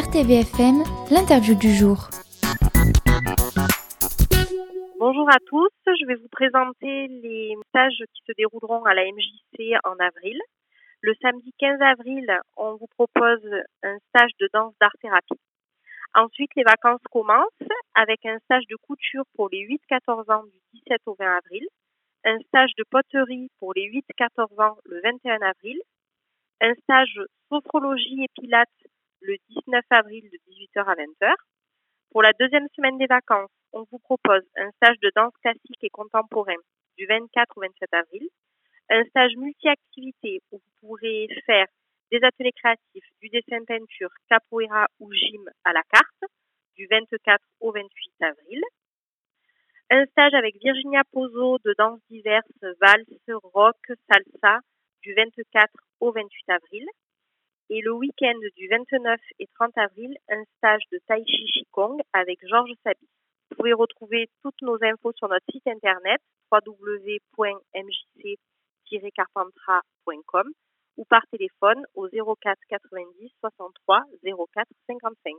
RTVFM, l'interview du jour. Bonjour à tous, je vais vous présenter les stages qui se dérouleront à la MJC en avril. Le samedi 15 avril, on vous propose un stage de danse d'art-thérapie. Ensuite, les vacances commencent avec un stage de couture pour les 8-14 ans du 17 au 20 avril, un stage de poterie pour les 8-14 ans le 21 avril, un stage sophrologie et pilates le 19 avril de 18h à 20h. Pour la deuxième semaine des vacances, on vous propose un stage de danse classique et contemporain du 24 au 27 avril, un stage multi-activité où vous pourrez faire des ateliers créatifs, du dessin peinture, capoeira ou gym à la carte du 24 au 28 avril, un stage avec Virginia Pozo de danse diverses, valse, rock, salsa du 24 au 28 avril, et le week-end du 29 et 30 avril, un stage de Tai Chi Qigong avec Georges Sabi. Vous pouvez retrouver toutes nos infos sur notre site internet www.mjc-carpentras.com ou par téléphone au 04 90 63 04 55.